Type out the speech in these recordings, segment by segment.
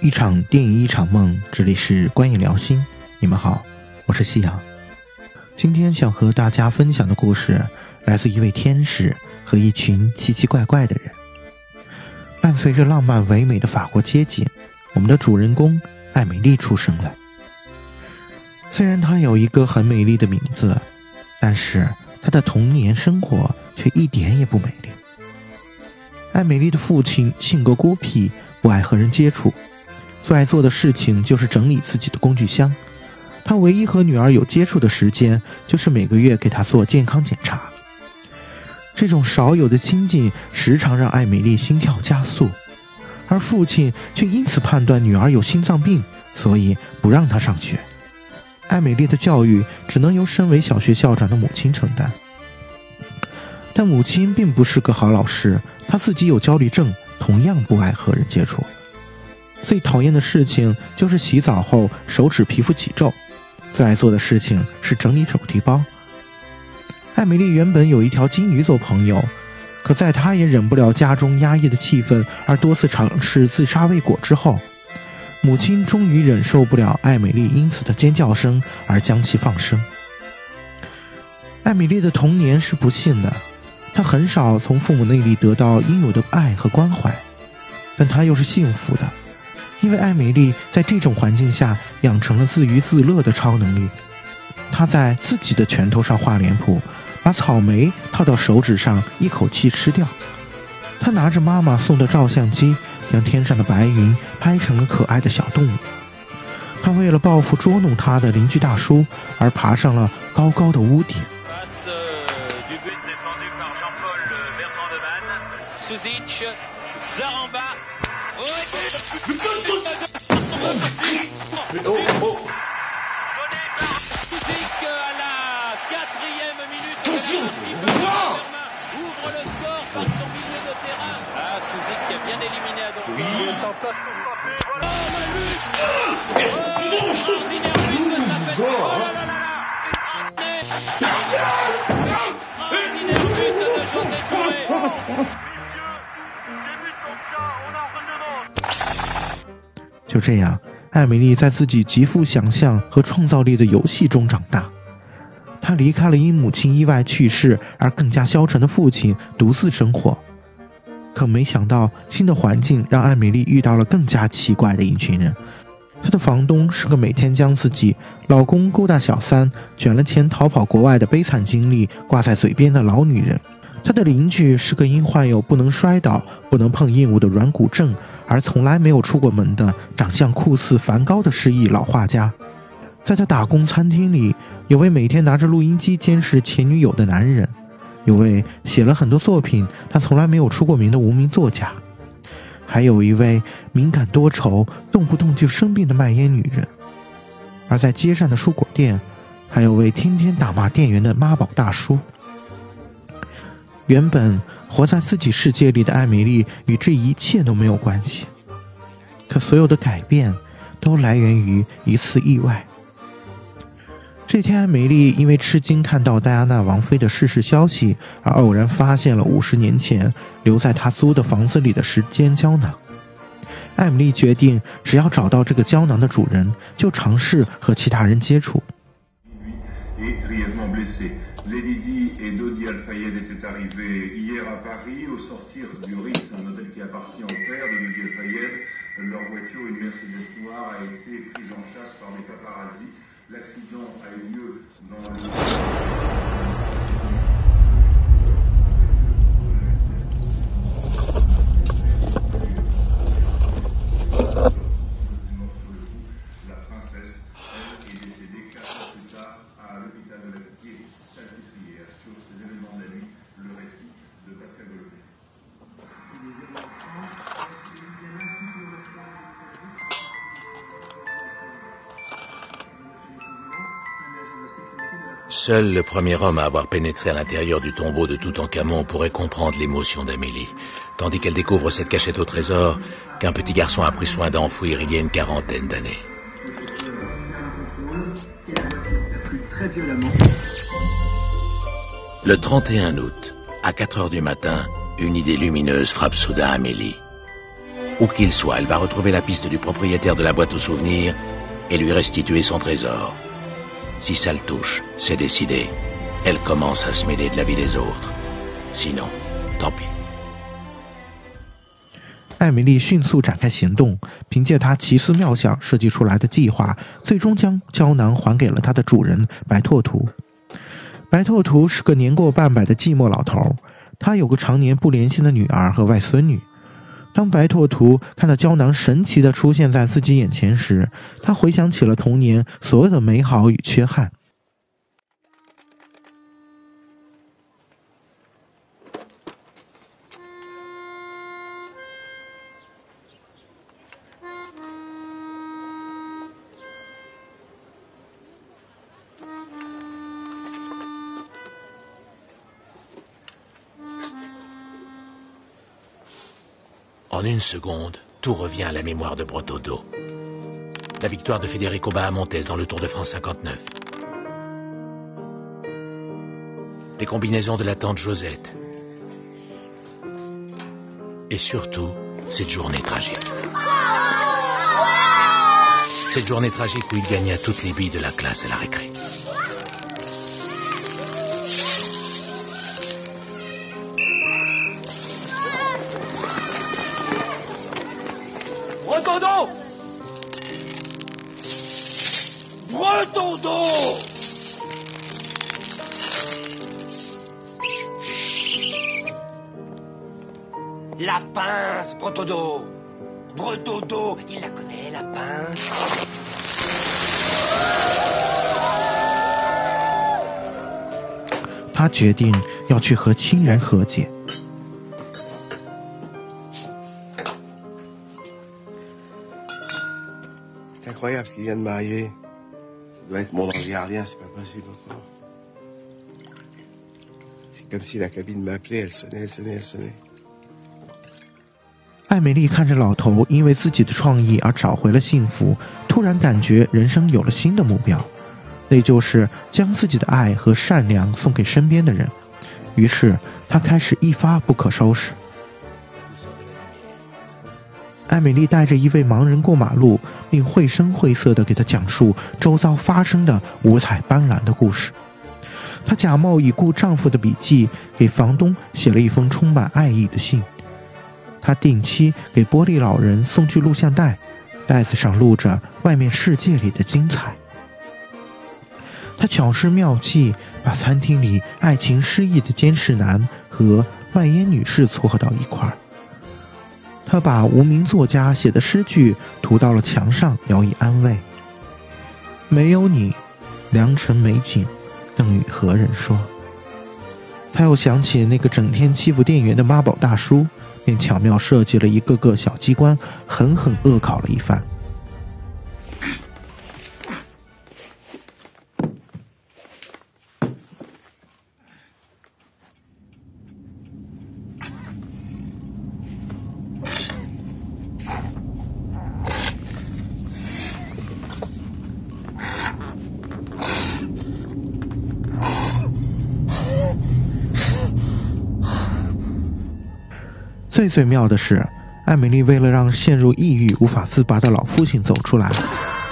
一场电影，一场梦。这里是观影聊心，你们好，我是夕阳。今天想和大家分享的故事，来自一位天使和一群奇奇怪怪的人。伴随着浪漫唯美的法国街景，我们的主人公艾美丽出生了。虽然她有一个很美丽的名字，但是她的童年生活却一点也不美丽。艾美丽的父亲性格孤僻，不爱和人接触，最爱做的事情就是整理自己的工具箱。他唯一和女儿有接触的时间，就是每个月给她做健康检查。这种少有的亲近，时常让艾美丽心跳加速，而父亲却因此判断女儿有心脏病，所以不让她上学。艾美丽的教育只能由身为小学校长的母亲承担，但母亲并不是个好老师。她自己有焦虑症，同样不爱和人接触。最讨厌的事情就是洗澡后手指皮肤起皱。最爱做的事情是整理手提包。艾米丽原本有一条金鱼做朋友，可在她也忍不了家中压抑的气氛，而多次尝试自杀未果之后，母亲终于忍受不了艾米丽因此的尖叫声，而将其放生。艾米丽的童年是不幸的。她很少从父母那里得到应有的爱和关怀，但她又是幸福的，因为艾美丽在这种环境下养成了自娱自乐的超能力。她在自己的拳头上画脸谱，把草莓套到手指上一口气吃掉。她拿着妈妈送的照相机，将天上的白云拍成了可爱的小动物。她为了报复捉弄她的邻居大叔，而爬上了高高的屋顶。Oh, à la quatrième minute. Ouvre le score par son milieu de terrain. Ah, Suzic qui a bien éliminé à Dombi. Oui, Oh, la lutte Oh, 就这样，艾米丽在自己极富想象和创造力的游戏中长大。她离开了因母亲意外去世而更加消沉的父亲，独自生活。可没想到，新的环境让艾米丽遇到了更加奇怪的一群人。她的房东是个每天将自己老公勾搭小三、卷了钱逃跑国外的悲惨经历挂在嘴边的老女人。她的邻居是个因患有不能摔倒、不能碰硬物的软骨症。而从来没有出过门的、长相酷似梵高的失忆老画家，在他打工餐厅里，有位每天拿着录音机监视前女友的男人，有位写了很多作品但从来没有出过名的无名作家，还有一位敏感多愁、动不动就生病的卖烟女人。而在街上的蔬果店，还有位天天打骂店员的妈宝大叔。原本。活在自己世界里的艾米丽与这一切都没有关系，可所有的改变都来源于一次意外。这天，艾米丽因为吃惊看到戴安娜王妃的逝世消息，而偶然发现了五十年前留在她租的房子里的时间胶囊。艾米丽决定，只要找到这个胶囊的主人，就尝试和其他人接触。Lady Di et Dodi Al-Fayed étaient arrivés hier à Paris. Au sortir du Ritz, un hôtel qui appartient au père de Dodi Al-Fayed, leur voiture, une Mercedes noire, a été prise en chasse par des paparazzis. L'accident a eu lieu dans le... Seul le premier homme à avoir pénétré à l'intérieur du tombeau de Toutankhamon pourrait comprendre l'émotion d'Amélie, tandis qu'elle découvre cette cachette au trésor qu'un petit garçon a pris soin d'enfouir il y a une quarantaine d'années. Le 31 août, à 4 heures du matin, une idée lumineuse frappe soudain Amélie. Où qu'il soit, elle va retrouver la piste du propriétaire de la boîte aux souvenirs et lui restituer son trésor. Si ça le touche, c'est décidé. Elle commence à se mêler de la vie des autres. Sinon, tant pis. 艾米丽迅速展开行动，凭借她奇思妙想设计出来的计划，最终将胶囊还给了它的主人白拓图。白拓图是个年过半百的寂寞老头，他有个常年不联系的女儿和外孙女。当白拓图看到胶囊神奇的出现在自己眼前时，他回想起了童年所有的美好与缺憾。En une seconde, tout revient à la mémoire de Brotodo. La victoire de Federico Bahamontes dans le Tour de France 59. Les combinaisons de la tante Josette. Et surtout, cette journée tragique. Cette journée tragique où il gagna toutes les billes de la classe à la récré. Bretonneau La pince, Bretonneau Bretonneau, il la connaît, la pince 他决定要去和亲人和解。C'est incroyable ce qui vient de m'arriver. Ça doit être mon ange gardien, c'est pas possible encore. C'est comme si la cabine m'appelait, elle sonnait, elle sonnait, elle sonnait. 艾美丽看着老头因为自己的创意而找回了幸福，突然感觉人生有了新的目标，那就是将自己的爱和善良送给身边的人。于是，她开始一发不可收拾。艾米丽带着一位盲人过马路，并绘声绘色地给他讲述周遭发生的五彩斑斓的故事。她假冒已故丈夫的笔记，给房东写了一封充满爱意的信。她定期给玻璃老人送去录像带，袋子上录着外面世界里的精彩。她巧施妙计，把餐厅里爱情失意的监视男和卖烟女士撮合到一块儿。他把无名作家写的诗句涂到了墙上，聊以安慰。没有你，良辰美景，更与何人说？他又想起那个整天欺负店员的妈宝大叔，便巧妙设计了一个个小机关，狠狠恶搞了一番。最最妙的是，艾米丽为了让陷入抑郁、无法自拔的老父亲走出来，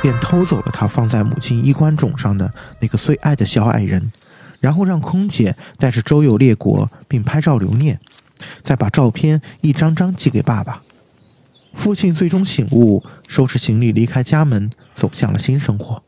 便偷走了他放在母亲衣冠冢上的那个最爱的小矮人，然后让空姐带着周游列国，并拍照留念，再把照片一张张寄给爸爸。父亲最终醒悟，收拾行李离开家门，走向了新生活。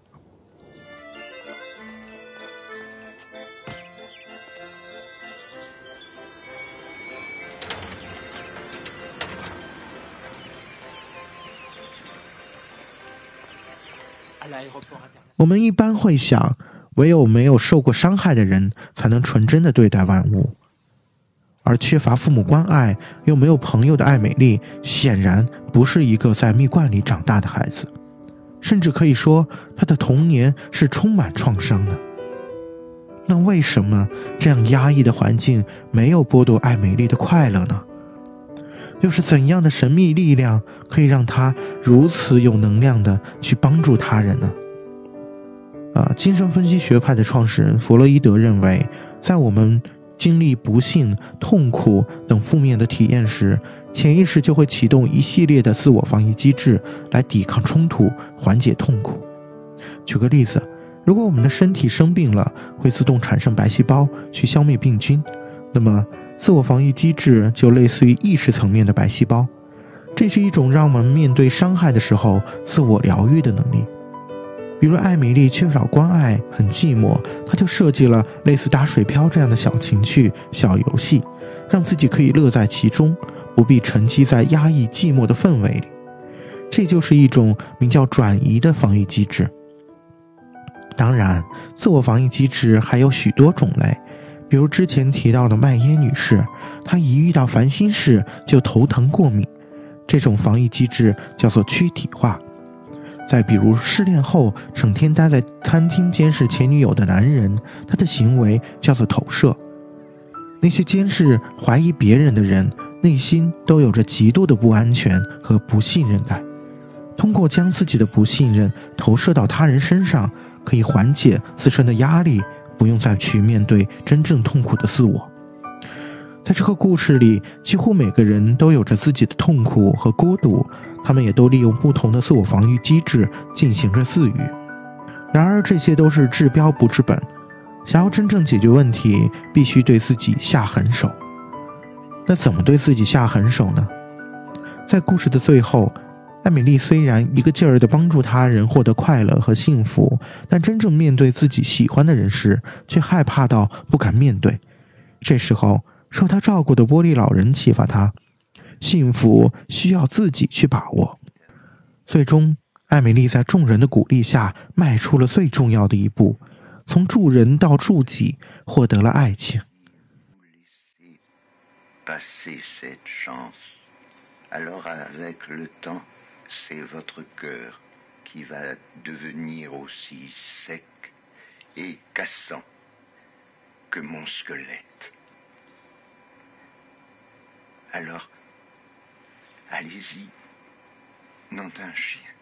我们一般会想，唯有没有受过伤害的人，才能纯真的对待万物。而缺乏父母关爱又没有朋友的艾美丽，显然不是一个在蜜罐里长大的孩子，甚至可以说，她的童年是充满创伤的。那为什么这样压抑的环境没有剥夺艾美丽的快乐呢？又是怎样的神秘力量可以让他如此有能量的去帮助他人呢？啊，精神分析学派的创始人弗洛伊德认为，在我们经历不幸、痛苦等负面的体验时，潜意识就会启动一系列的自我防御机制来抵抗冲突、缓解痛苦。举个例子，如果我们的身体生病了，会自动产生白细胞去消灭病菌，那么自我防御机制就类似于意识层面的白细胞。这是一种让我们面对伤害的时候自我疗愈的能力。比如艾米丽缺少关爱，很寂寞，她就设计了类似打水漂这样的小情趣、小游戏，让自己可以乐在其中。不必沉积在压抑寂寞的氛围里，这就是一种名叫转移的防御机制。当然，自我防御机制还有许多种类，比如之前提到的麦耶女士，她一遇到烦心事就头疼过敏，这种防御机制叫做躯体化。再比如失恋后整天待在餐厅监视前女友的男人，他的行为叫做投射。那些监视、怀疑别人的人。内心都有着极度的不安全和不信任感，通过将自己的不信任投射到他人身上，可以缓解自身的压力，不用再去面对真正痛苦的自我。在这个故事里，几乎每个人都有着自己的痛苦和孤独，他们也都利用不同的自我防御机制进行着自愈。然而，这些都是治标不治本，想要真正解决问题，必须对自己下狠手。那怎么对自己下狠手呢？在故事的最后，艾米丽虽然一个劲儿的帮助他人获得快乐和幸福，但真正面对自己喜欢的人时，却害怕到不敢面对。这时候，受他照顾的玻璃老人启发他：幸福需要自己去把握。最终，艾米丽在众人的鼓励下，迈出了最重要的一步，从助人到助己，获得了爱情。C'est votre cœur qui va devenir aussi sec et cassant que mon squelette. Alors, allez-y, nom d'un chien.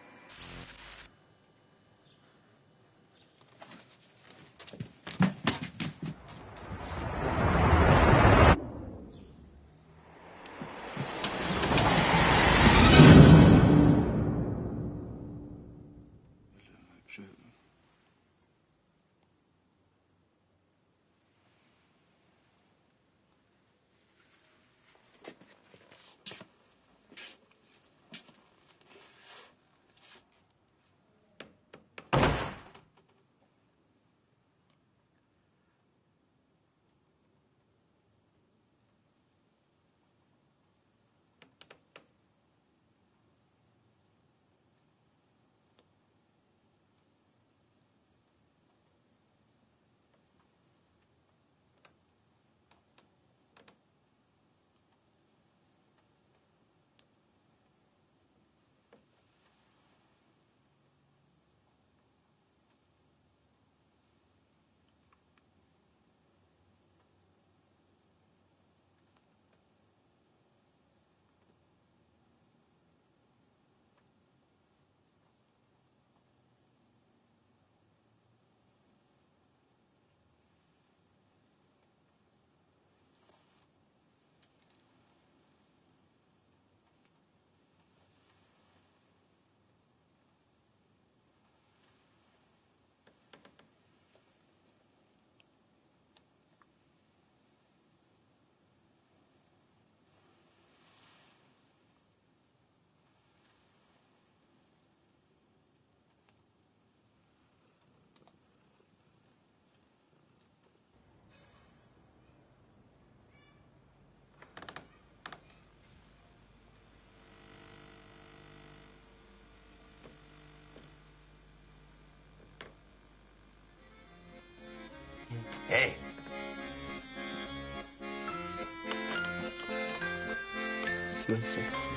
그 렇.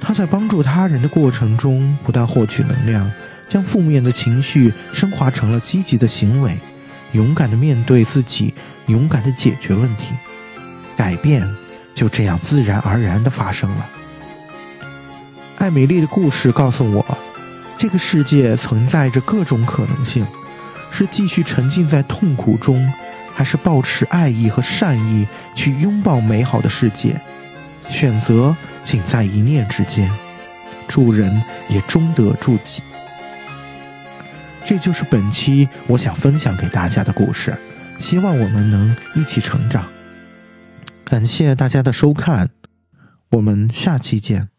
他在帮助他人的过程中，不但获取能量，将负面的情绪升华成了积极的行为，勇敢的面对自己，勇敢的解决问题，改变就这样自然而然的发生了。艾美丽的故事告诉我，这个世界存在着各种可能性，是继续沉浸在痛苦中，还是保持爱意和善意去拥抱美好的世界？选择仅在一念之间，助人也终得助己。这就是本期我想分享给大家的故事，希望我们能一起成长。感谢大家的收看，我们下期见。